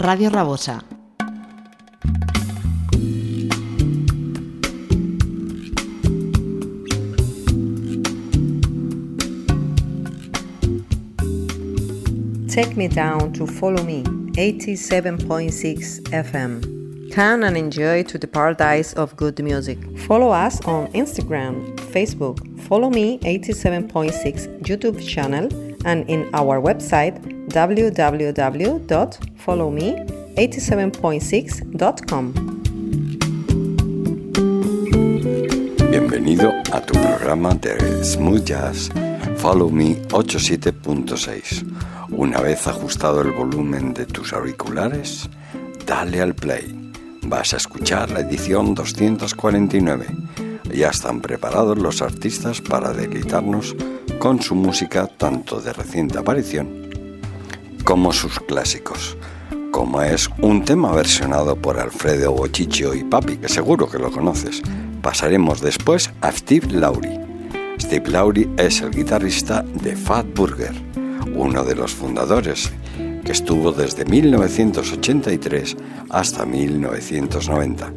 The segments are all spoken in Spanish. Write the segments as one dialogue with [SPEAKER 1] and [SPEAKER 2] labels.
[SPEAKER 1] Radio Rabosa.
[SPEAKER 2] Take me down to follow me, 87.6 FM. Come and enjoy to the paradise of good music. Follow us on Instagram, Facebook, follow me 87.6 YouTube channel and in our website www.followme87.6.com.
[SPEAKER 3] Bienvenido a tu programa de Smooth Jazz Follow Me 87.6. Una vez ajustado el volumen de tus auriculares, dale al play. Vas a escuchar la edición 249. Ya están preparados los artistas para deleitarnos con su música tanto de reciente aparición como sus clásicos, como es un tema versionado por Alfredo Bochicho y Papi, que seguro que lo conoces. Pasaremos después a Steve Laurie Steve Lowry es el guitarrista de Fat Burger, uno de los fundadores, que estuvo desde 1983 hasta 1990,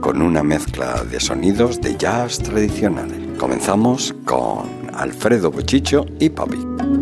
[SPEAKER 3] con una mezcla de sonidos de jazz tradicionales. Comenzamos con Alfredo Bochicho y Papi.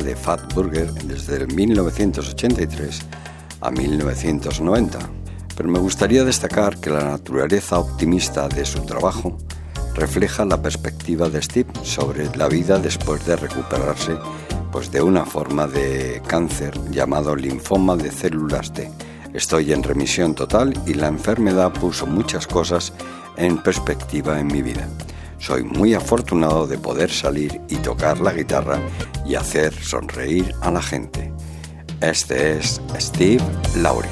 [SPEAKER 3] de Fat Burger desde 1983 a 1990. Pero me gustaría destacar que la naturaleza optimista de su trabajo refleja la perspectiva de Steve sobre la vida después de recuperarse pues de una forma de cáncer llamado linfoma de células T. Estoy en remisión total y la enfermedad puso muchas cosas en perspectiva en mi vida. Soy muy afortunado de poder salir y tocar la guitarra y hacer sonreír a la gente. Este es Steve Laurie.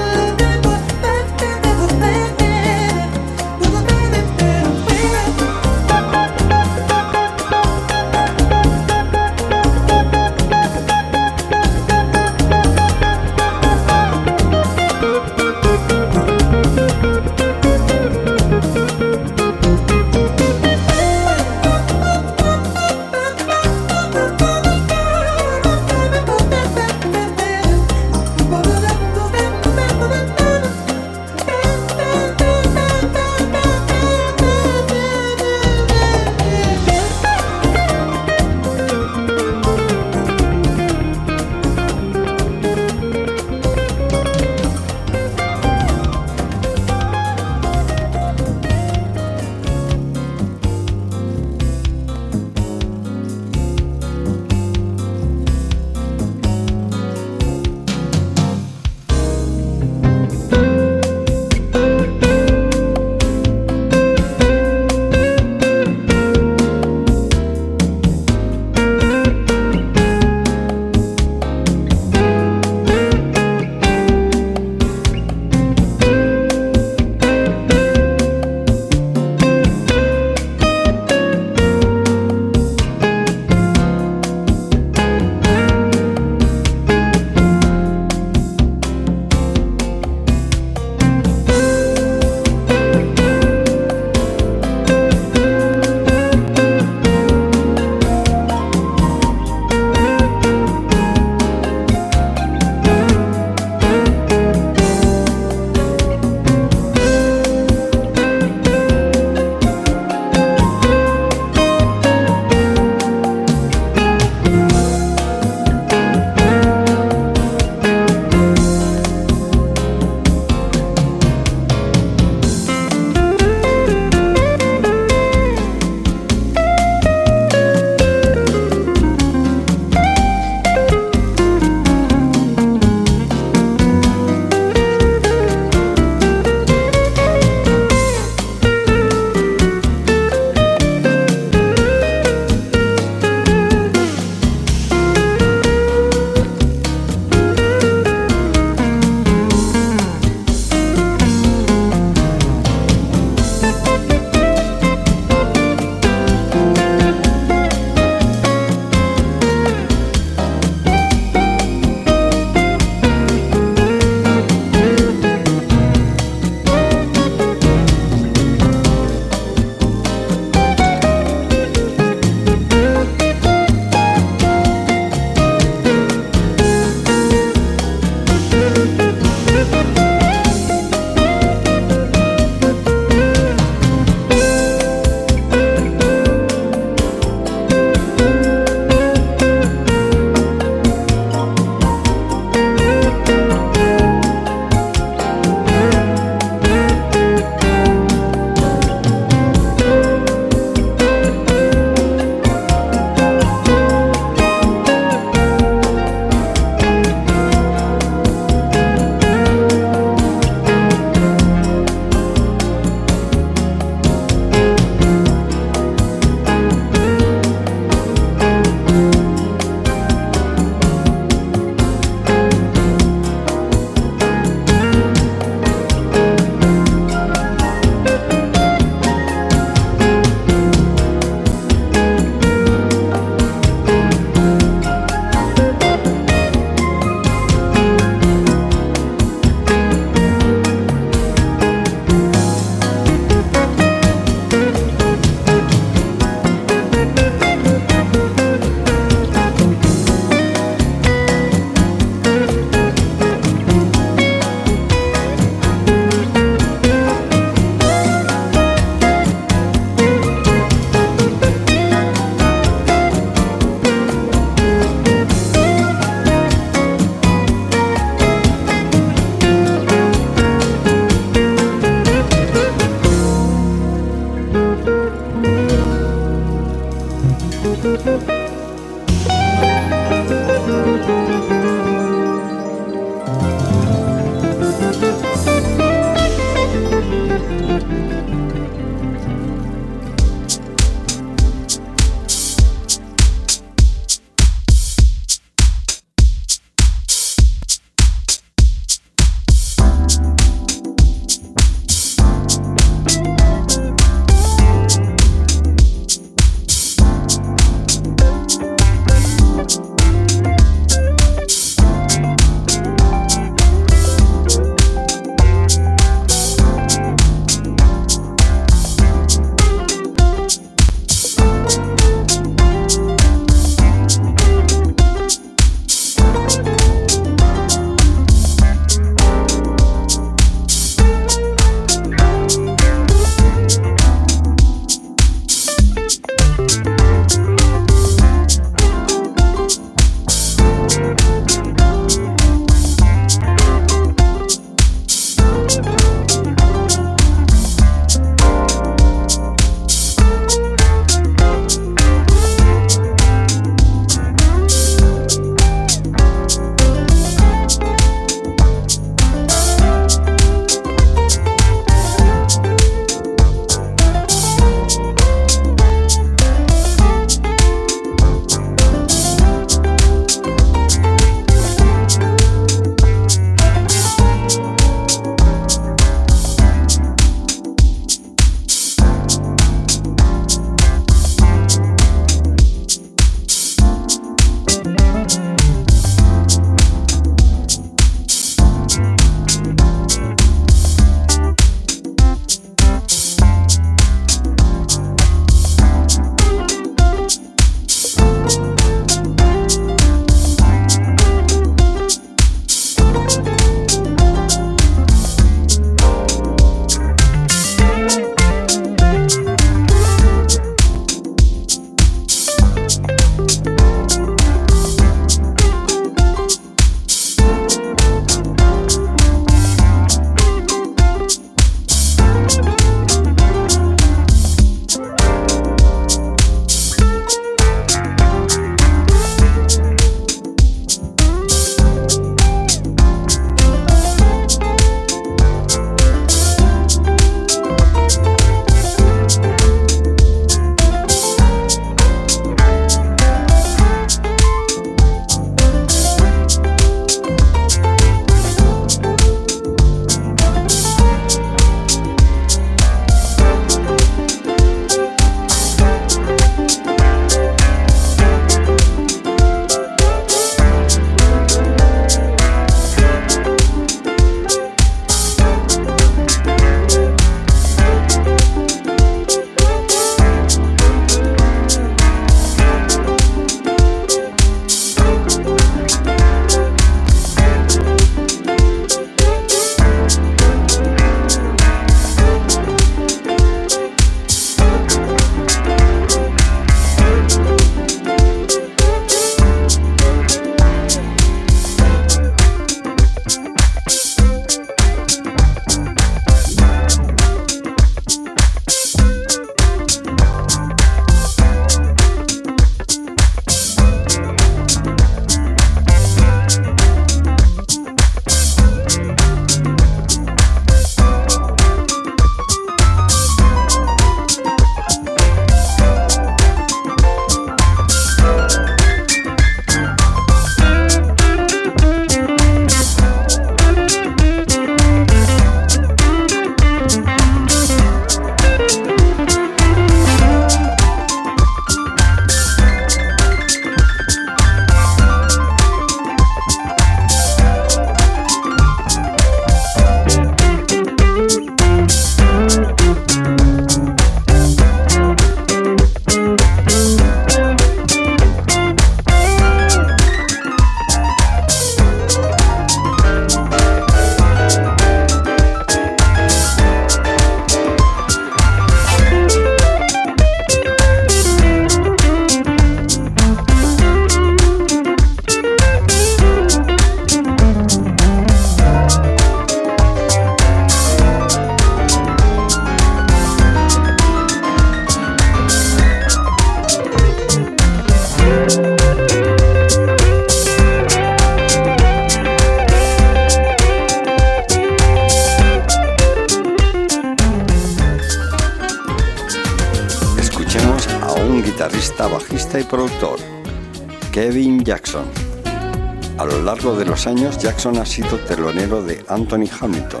[SPEAKER 3] Años, Jackson ha sido telonero de Anthony Hamilton.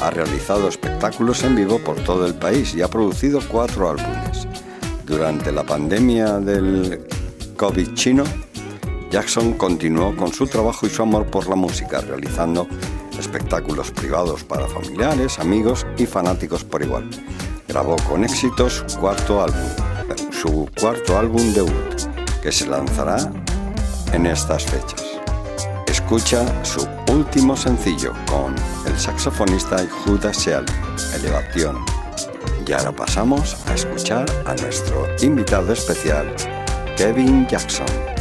[SPEAKER 3] Ha realizado espectáculos en vivo por todo el país y ha producido cuatro álbumes. Durante la pandemia del COVID chino, Jackson continuó con su trabajo y su amor por la música, realizando espectáculos privados para familiares, amigos y fanáticos por igual. Grabó con éxito cuarto álbum, su cuarto álbum debut, que se lanzará en estas fechas. Escucha su último sencillo con el saxofonista Judas Seal, Elevación. Y ahora pasamos a escuchar a nuestro invitado especial, Kevin Jackson.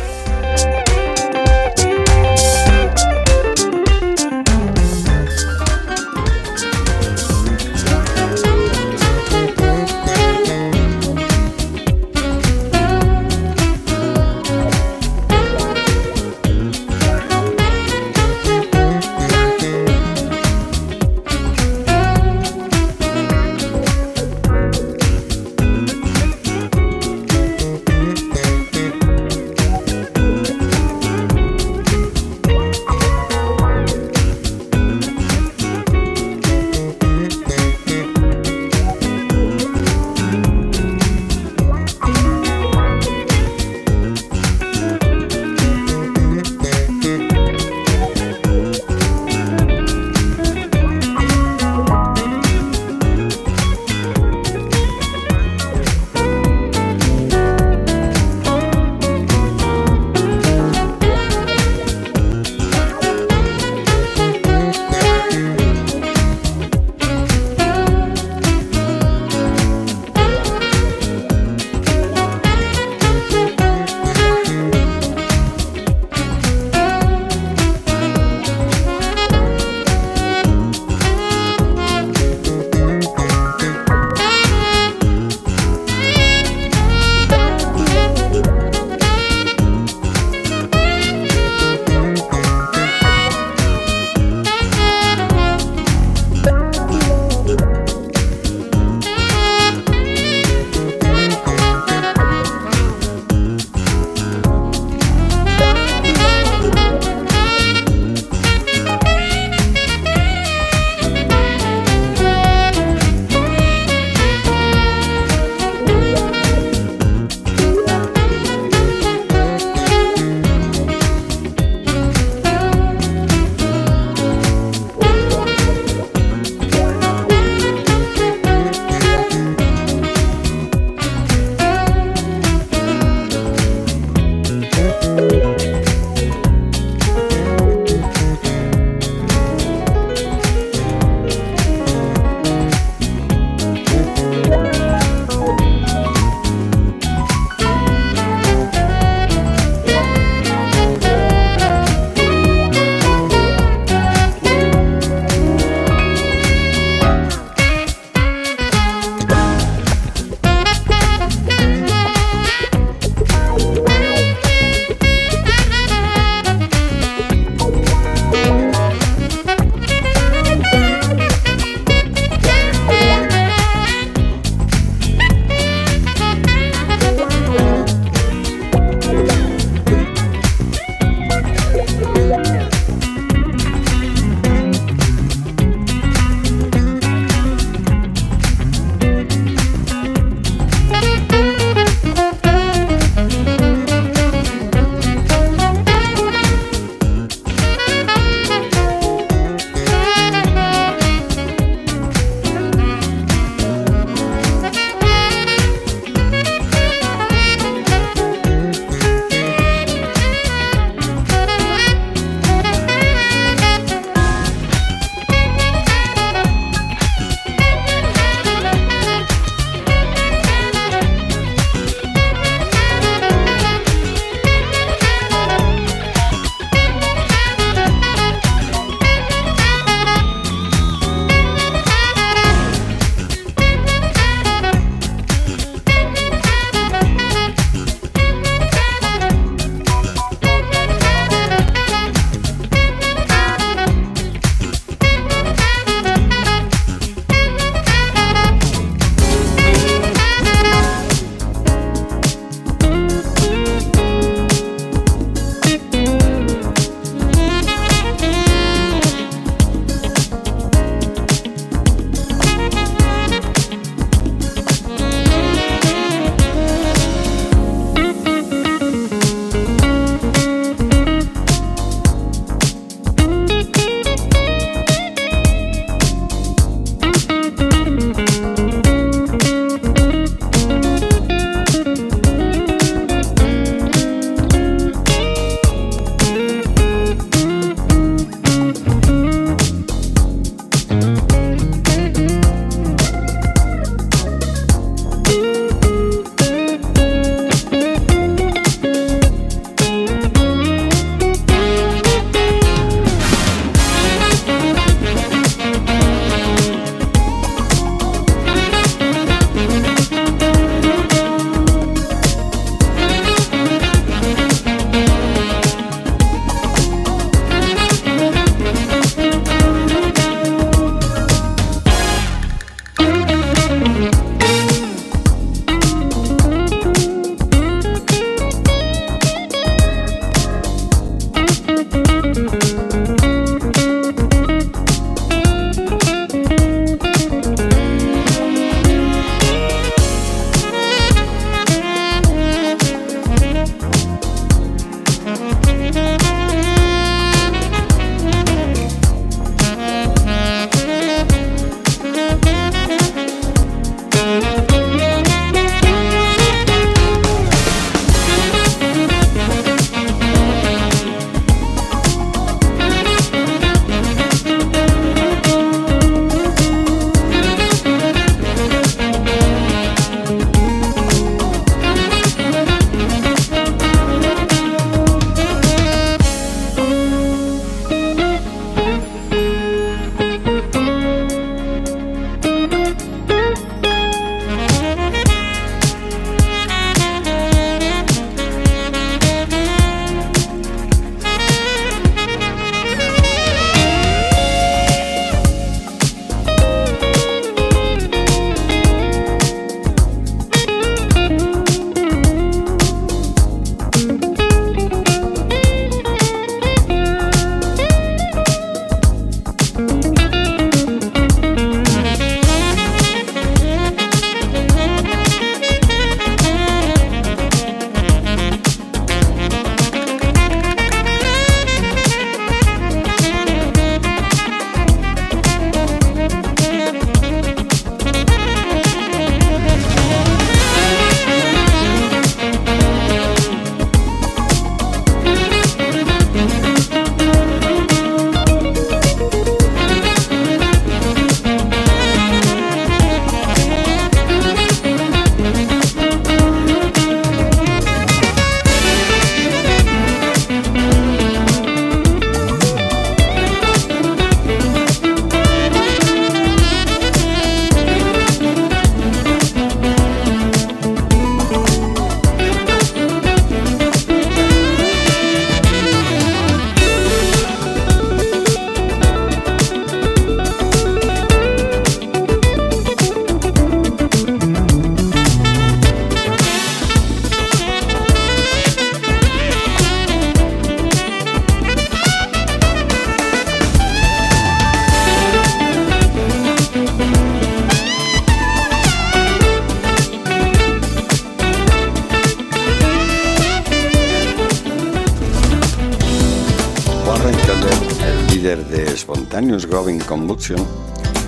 [SPEAKER 3] Combustion,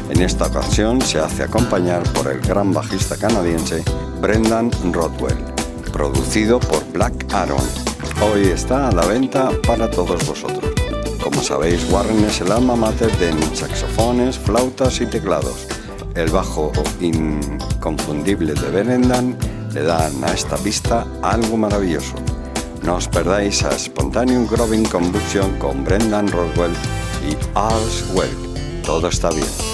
[SPEAKER 3] en esta ocasión se hace acompañar por el gran bajista canadiense Brendan Rodwell, producido por Black Aaron. Hoy está a la venta para todos vosotros. Como sabéis, Warren es el alma mater de saxofones, flautas y teclados. El bajo inconfundible de Brendan le dan a esta pista algo maravilloso. No os perdáis a Spontaneous Growing Combustion con Brendan Rodwell y All's Well. Todo está bien.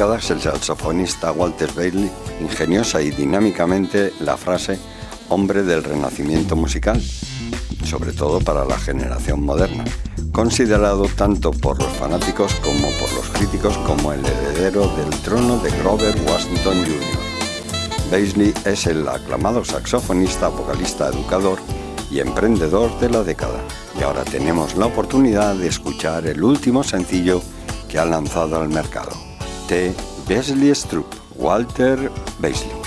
[SPEAKER 3] El saxofonista Walter Bailey ingeniosa y dinámicamente la frase hombre del renacimiento musical, sobre todo para la generación moderna, considerado tanto por los fanáticos como por los críticos como el heredero del trono de Grover Washington Jr. Bailey es el aclamado saxofonista, vocalista, educador y emprendedor de la década. Y ahora tenemos la oportunidad de escuchar el último sencillo que ha lanzado al mercado. T. Beasley Stroop, Walter Beasley.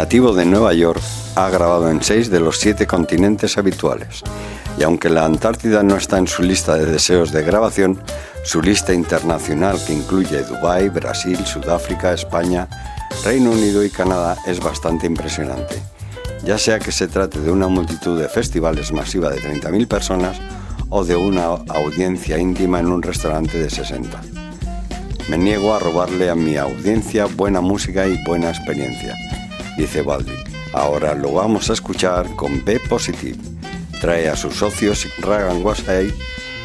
[SPEAKER 3] Nativo de Nueva York, ha grabado en seis de los siete continentes habituales. Y aunque la Antártida no está en su lista de deseos de grabación, su lista internacional que incluye Dubái, Brasil, Sudáfrica, España, Reino Unido y Canadá es bastante impresionante. Ya sea que se trate de una multitud de festivales masiva de 30.000 personas o de una audiencia íntima en un restaurante de 60. Me niego a robarle a mi audiencia buena música y buena experiencia, dice Baldwin. Ahora lo vamos a escuchar con B Positive. Trae a sus socios Ragan Wasay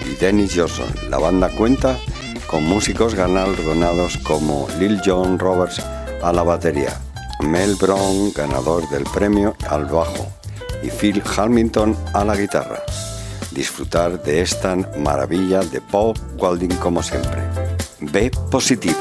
[SPEAKER 3] y Dennis Johnson. La banda cuenta con músicos galardonados como Lil John Roberts a la batería, Mel Brown, ganador del premio al bajo, y Phil Hamilton a la guitarra. Disfrutar de esta maravilla de Paul Walding como siempre. B positivo.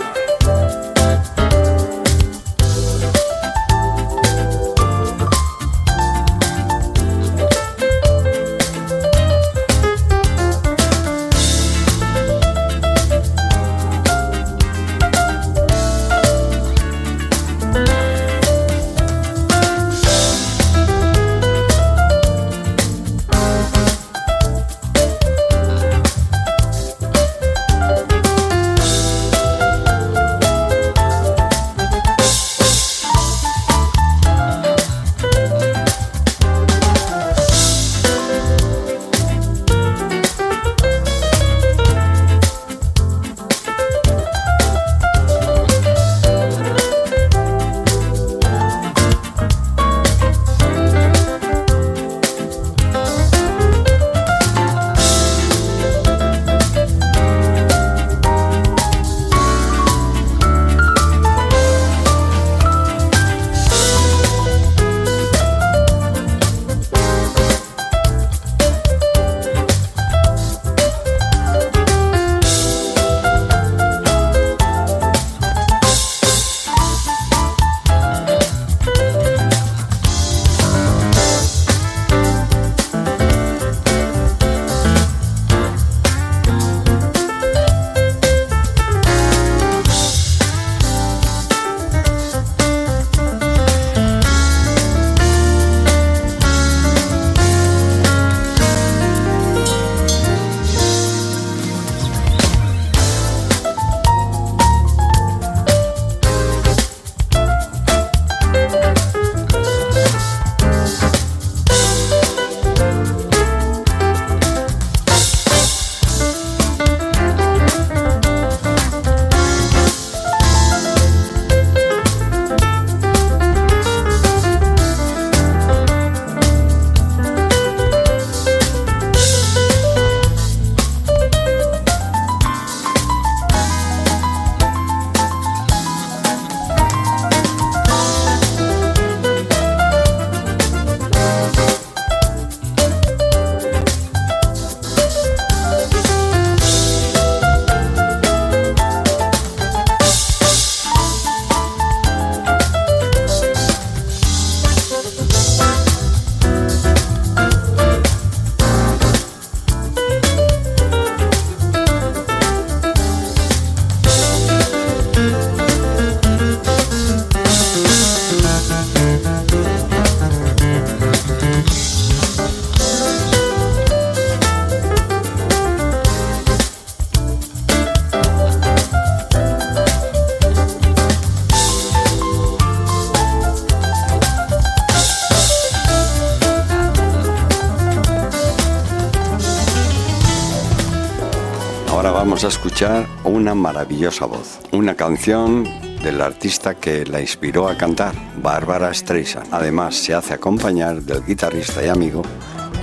[SPEAKER 3] Una maravillosa voz, una canción del artista que la inspiró a cantar, Bárbara Streisand. Además, se hace acompañar del guitarrista y amigo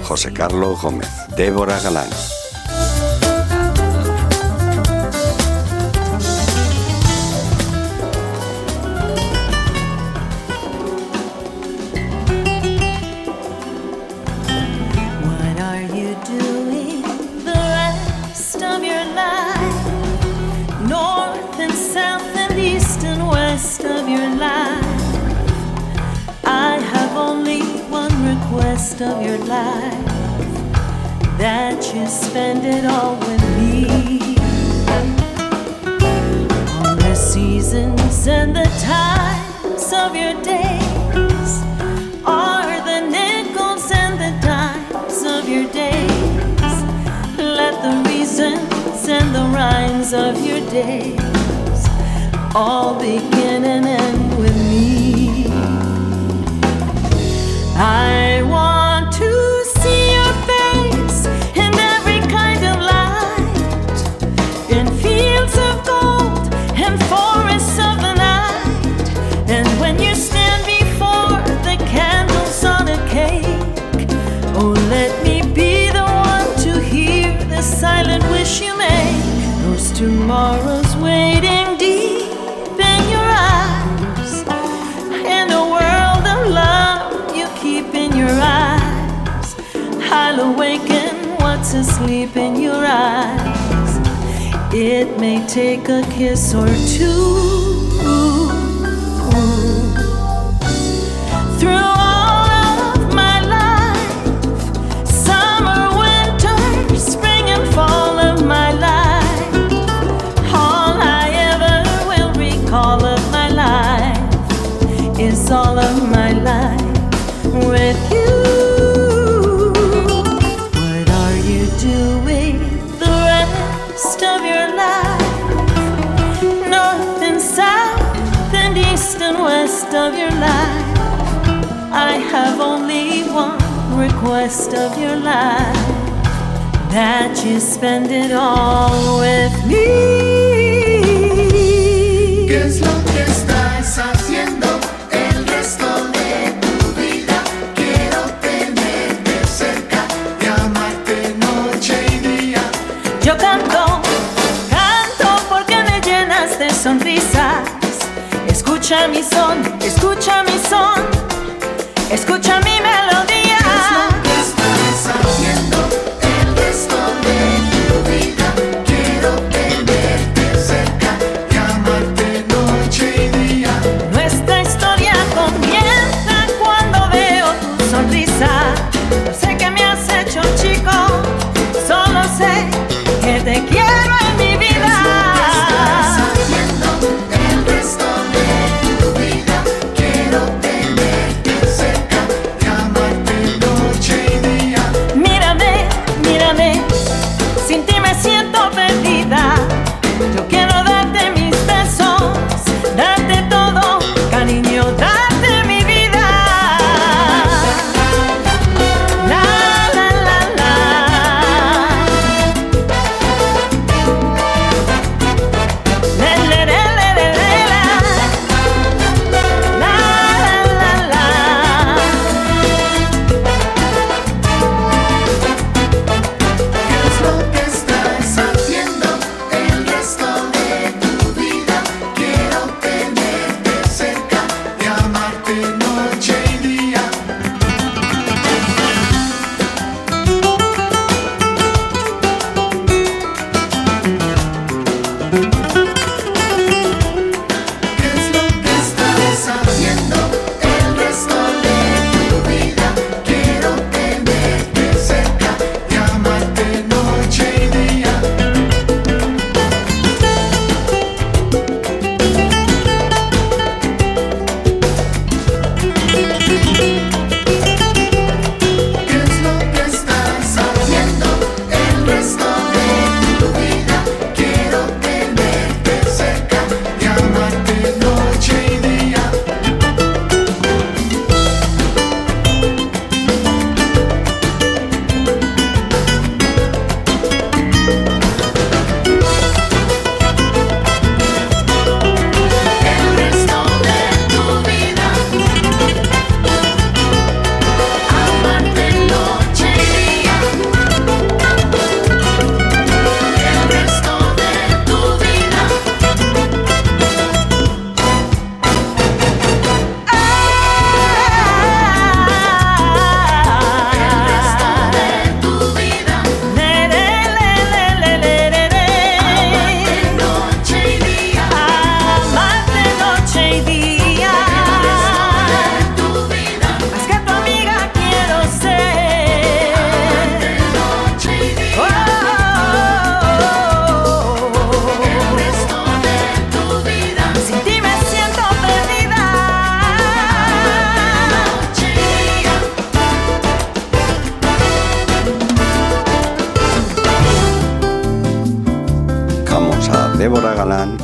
[SPEAKER 3] José Carlos Gómez, Débora Galán.
[SPEAKER 1] rest of your life that you spend it all with me. On the seasons and the times of your days are the nickels and the dimes of your days. Let the reasons and the rhymes of your days all begin and end with me. 爱我。To asleep in your eyes. It may take a kiss or two. quest of your life that you spend it all with me.
[SPEAKER 4] ¿Qué es lo que estás haciendo el resto de tu vida? Quiero tenerte cerca y amarte noche y día.
[SPEAKER 1] Yo canto, canto porque me llenas de sonrisas. Escucha mi son, escucha mi son, escucha mi
[SPEAKER 3] Débora Galán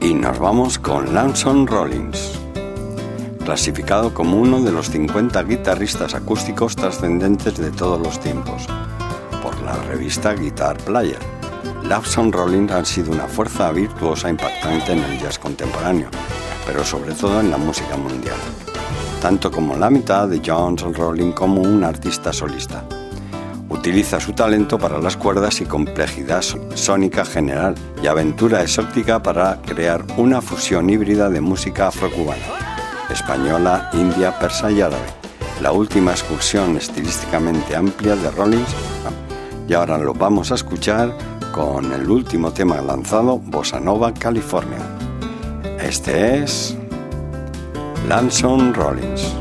[SPEAKER 3] y nos vamos con Lanson Rollins, clasificado como uno de los 50 guitarristas acústicos trascendentes de todos los tiempos por la revista Guitar Player. Lanson Rollins ha sido una fuerza virtuosa impactante en el jazz contemporáneo, pero sobre todo en la música mundial, tanto como la mitad de Johnson Rollins como un artista solista. Utiliza su talento para las cuerdas y complejidad sónica general y aventura exótica para crear una fusión híbrida de música afrocubana, española, india, persa y árabe, la última excursión estilísticamente amplia de Rollins. Y ahora lo vamos a escuchar con el último tema lanzado, Bossa Nova, California. Este es Lanson Rollins.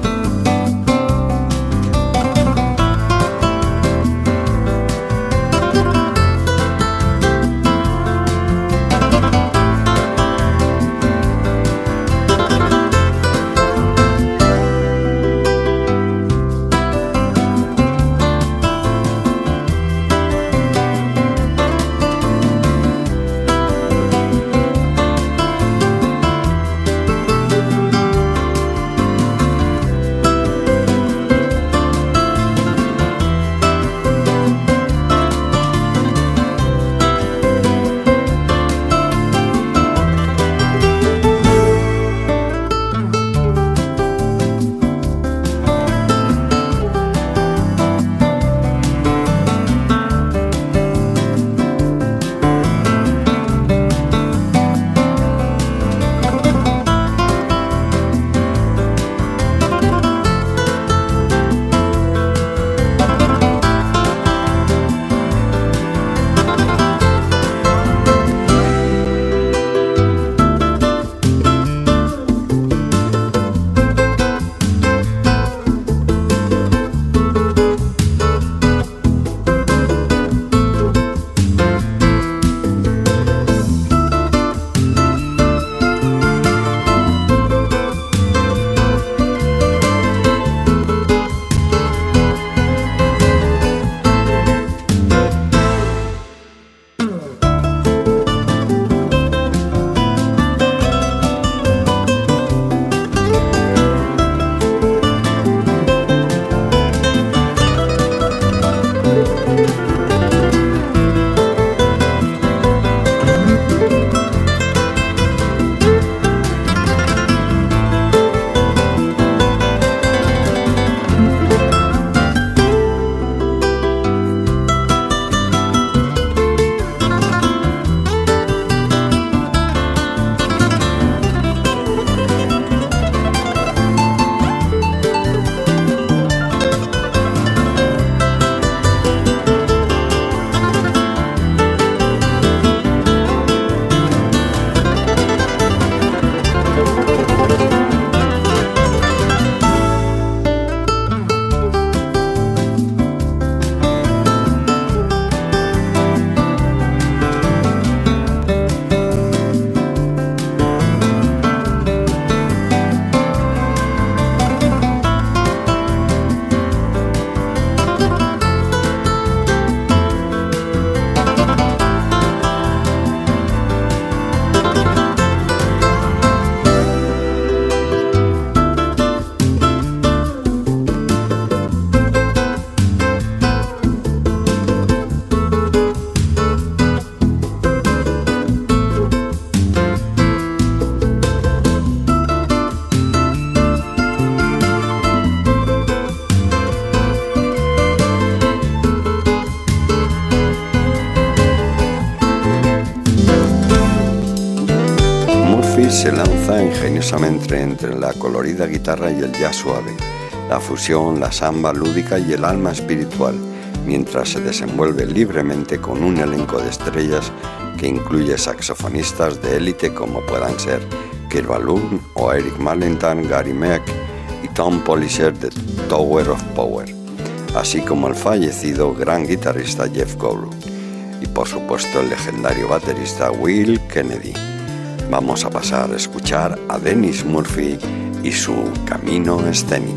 [SPEAKER 3] Entre la colorida guitarra y el jazz suave, la fusión, la samba lúdica y el alma espiritual, mientras se desenvuelve libremente con un elenco de estrellas que incluye saxofonistas de élite como puedan ser Kirk Balloon o Eric Marlinton, Gary Meck y Tom Polisher de Tower of Power, así como el fallecido gran guitarrista Jeff Goldblum y por supuesto el legendario baterista Will Kennedy. Vamos a pasar a escuchar a Dennis Murphy y su camino escénico.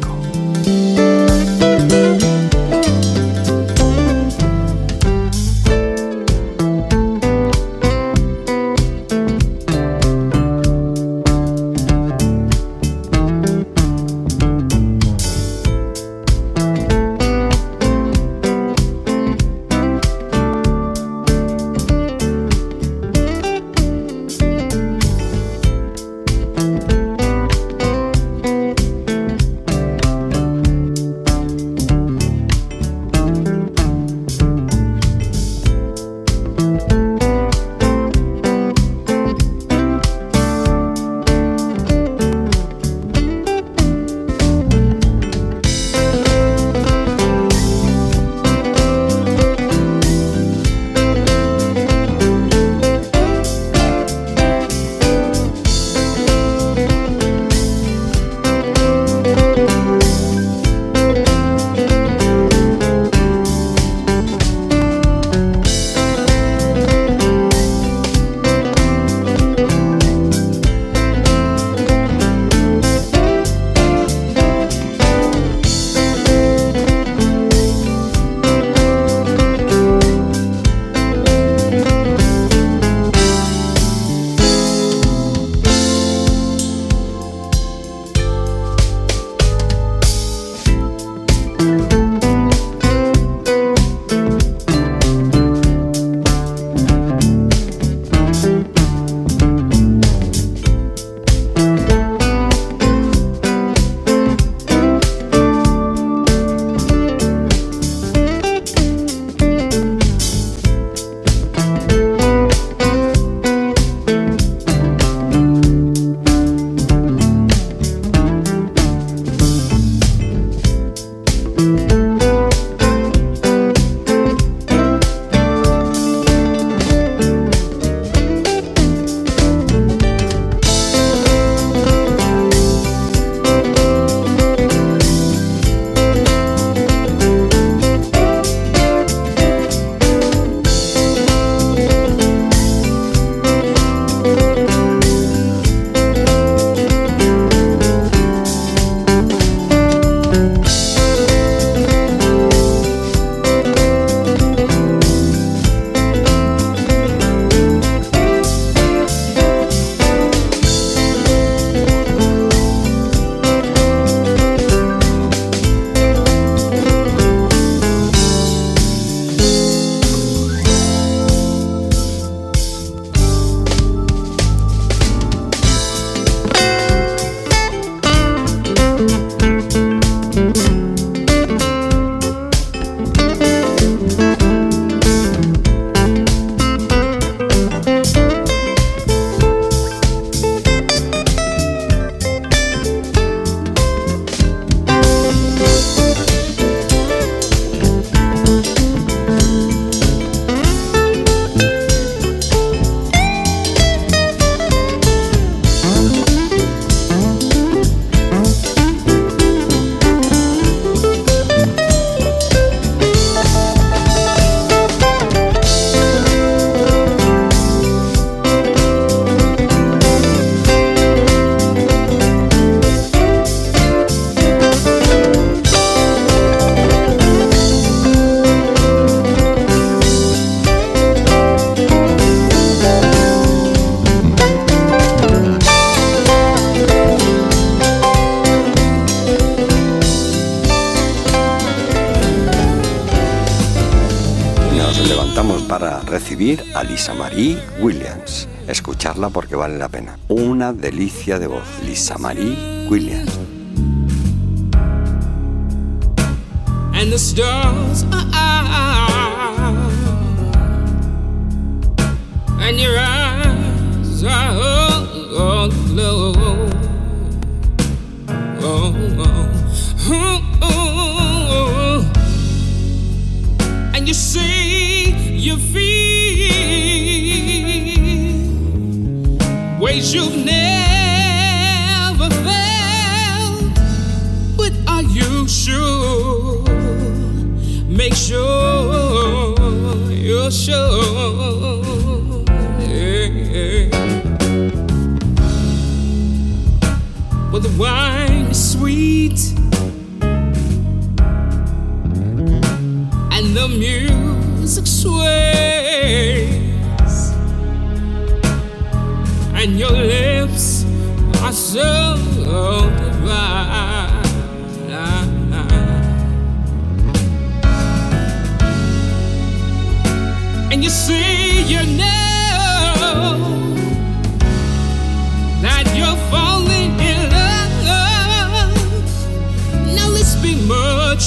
[SPEAKER 3] Vale la pena. Una delicia de voz. Lisa Marie Williams.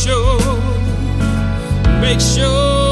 [SPEAKER 5] Mature. Make sure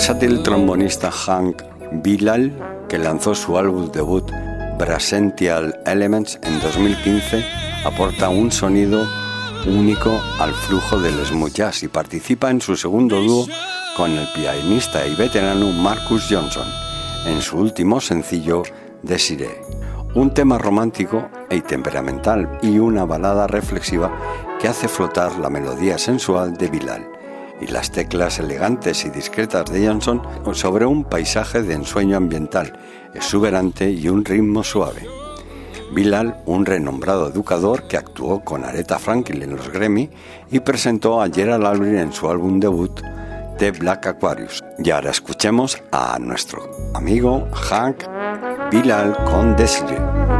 [SPEAKER 3] versátil trombonista Hank Bilal, que lanzó su álbum debut Brasential Elements en 2015, aporta un sonido único al flujo del smooth jazz y participa en su segundo dúo con el pianista y veterano Marcus Johnson en su último sencillo Desiree. Un tema romántico y temperamental y una balada reflexiva que hace flotar la melodía sensual de Bilal y las teclas elegantes y discretas de Johnson sobre un paisaje de ensueño ambiental exuberante y un ritmo suave. Bilal, un renombrado educador que actuó con Aretha Franklin en los Grammy y presentó a Gerald Albright en su álbum debut The Black Aquarius. Y ahora escuchemos a nuestro amigo Hank Bilal con Desiree.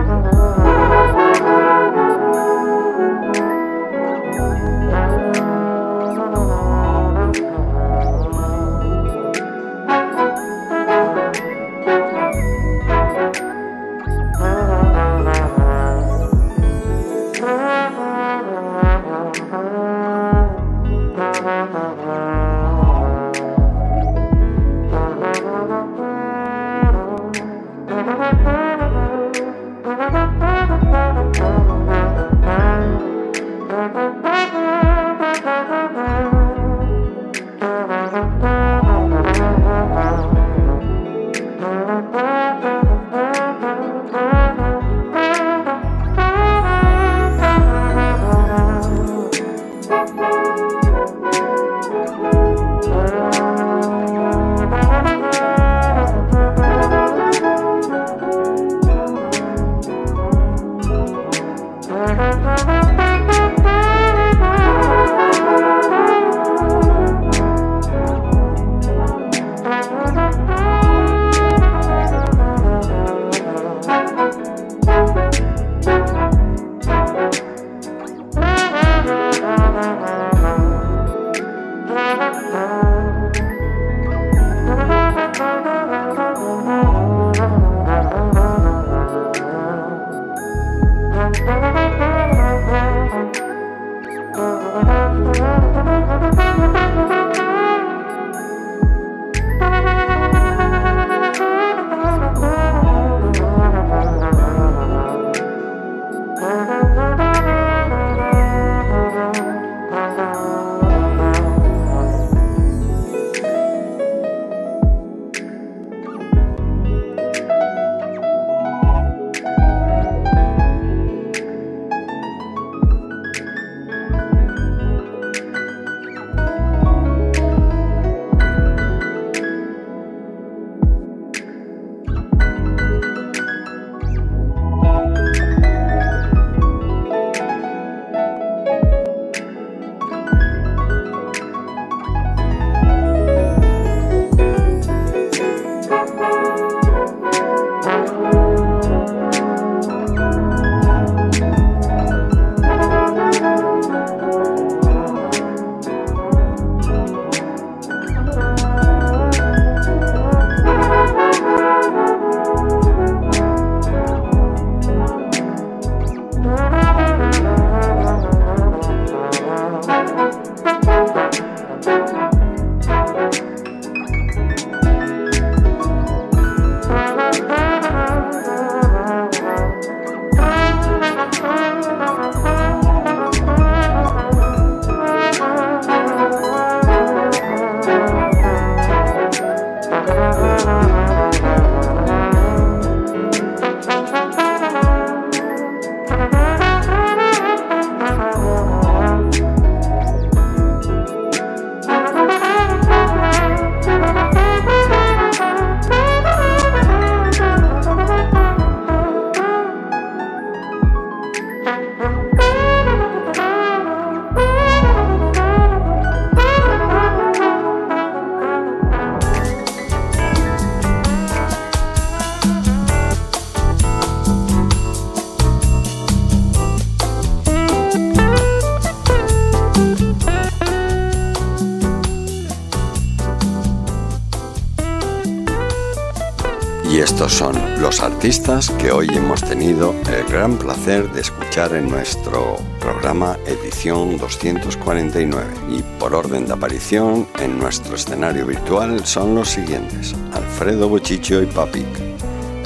[SPEAKER 3] Que hoy hemos tenido el gran placer de escuchar en nuestro programa edición 249 y por orden de aparición en nuestro escenario virtual son los siguientes. Alfredo Bochicho y Papik,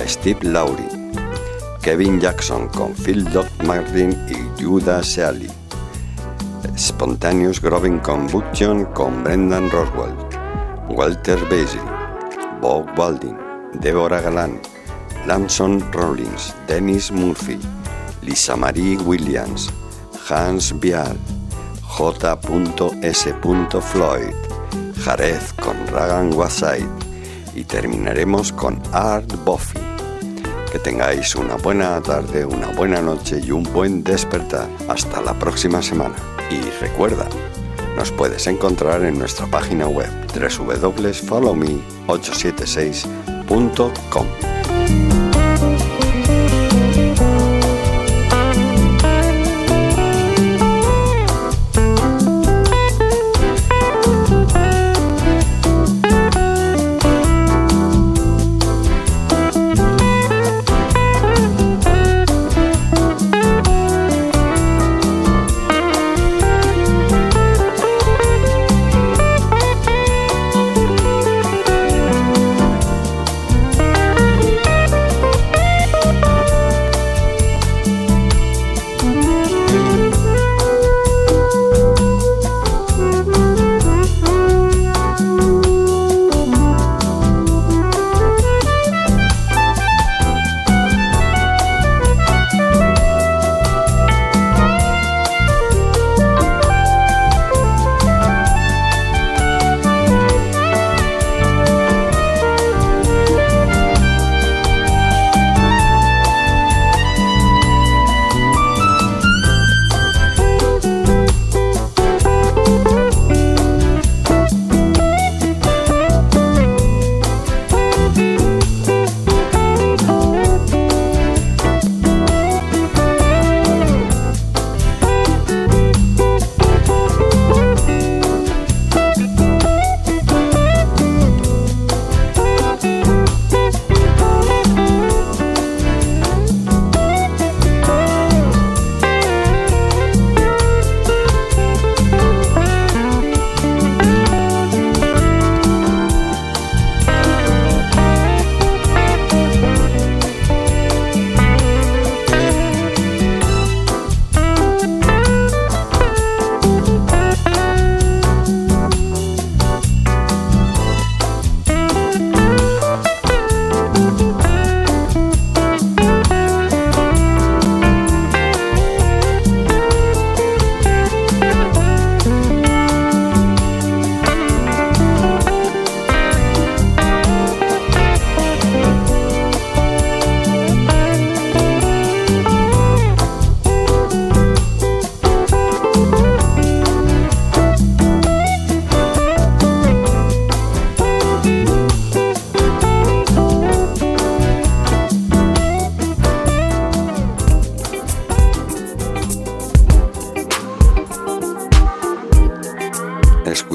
[SPEAKER 3] Steve Laurie, Kevin Jackson con Phil Doc Martin y Judah Seali, Spontaneous Groving Combustion con Brendan Roswell, Walter Basie, Bob Walding, Deborah Galán, Lamson Rollins, Dennis Murphy, Lisa Marie Williams, Hans Bial, J.S. Floyd, Jarez con Ragan Waside y terminaremos con Art Buffy. Que tengáis una buena tarde, una buena noche y un buen despertar. Hasta la próxima semana. Y recuerda, nos puedes encontrar en nuestra página web www.followme876.com. Bye.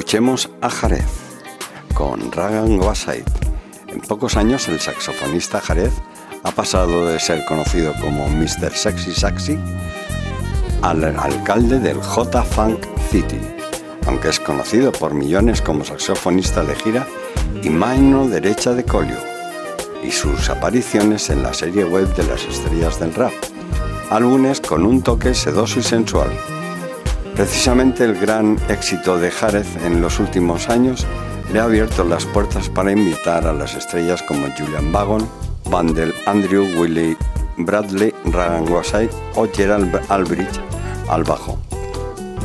[SPEAKER 3] Escuchemos a Jarez con Ragan Wasaid. En pocos años el saxofonista Jarez ha pasado de ser conocido como Mr. Sexy Saxy al alcalde del J-Funk City, aunque es conocido por millones como saxofonista de gira y mano derecha de Colio, y sus apariciones en la serie web de las estrellas del rap, álbumes con un toque sedoso y sensual. Precisamente el gran éxito de Jarez en los últimos años le ha abierto las puertas para invitar a las estrellas como Julian Bagon, Vandel, Andrew Willie, Bradley, Ragan Wasai o Gerald Albridge al bajo,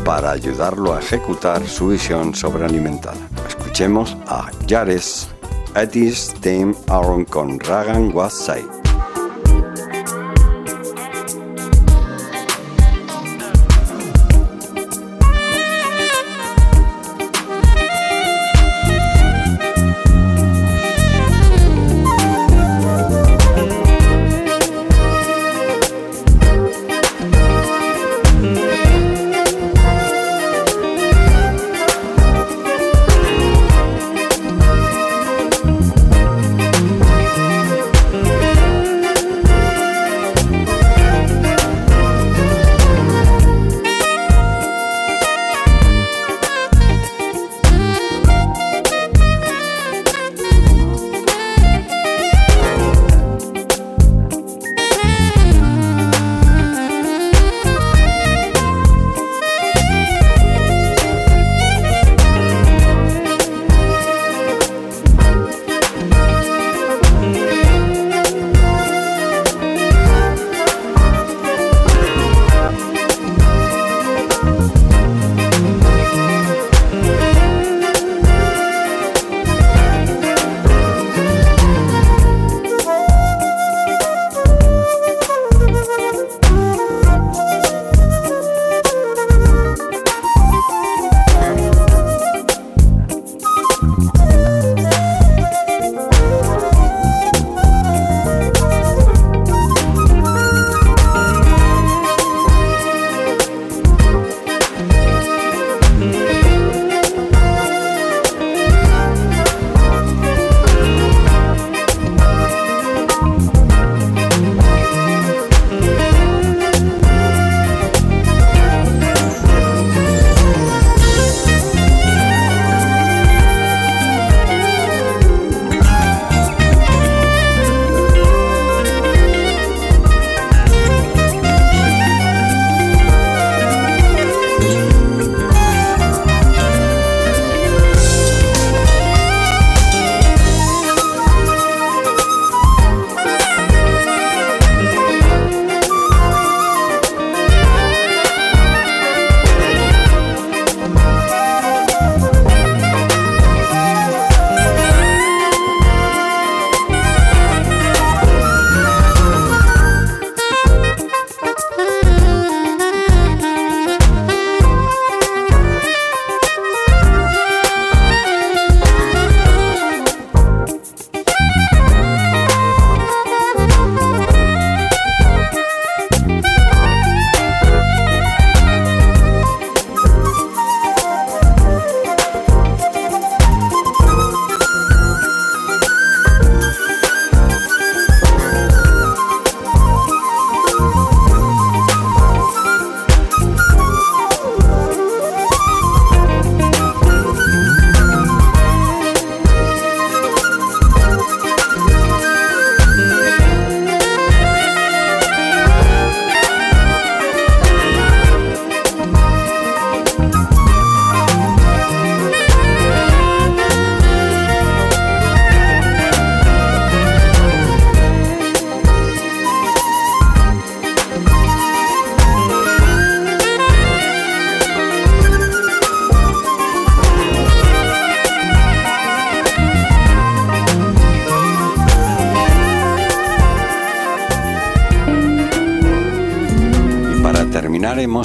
[SPEAKER 3] para ayudarlo a ejecutar su visión sobrealimentada. Escuchemos a Jares Eddie's Team Aaron con Ragan Wasai.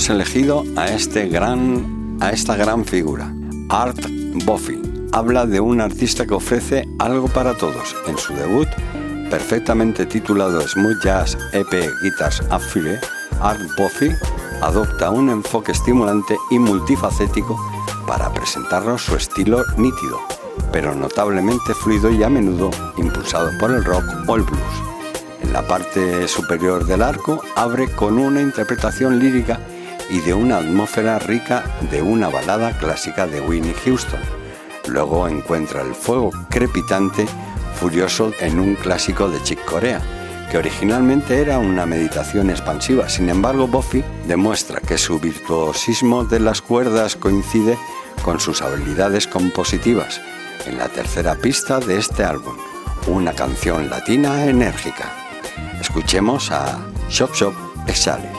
[SPEAKER 3] Elegido a, este gran, a esta gran figura, Art Buffy. Habla de un artista que ofrece algo para todos. En su debut, perfectamente titulado Smooth Jazz EP Guitars Affile, Art Buffy adopta un enfoque estimulante y multifacético para presentarnos su estilo nítido, pero notablemente fluido y a menudo impulsado por el rock o el blues. En la parte superior del arco abre con una interpretación lírica y de una atmósfera rica de una balada clásica de Winnie Houston. Luego encuentra el fuego crepitante furioso en un clásico de Chick Corea, que originalmente era una meditación expansiva. Sin embargo, Buffy demuestra que su virtuosismo de las cuerdas coincide con sus habilidades compositivas en la tercera pista de este álbum, una canción latina enérgica. Escuchemos a Shop Shop Exhale.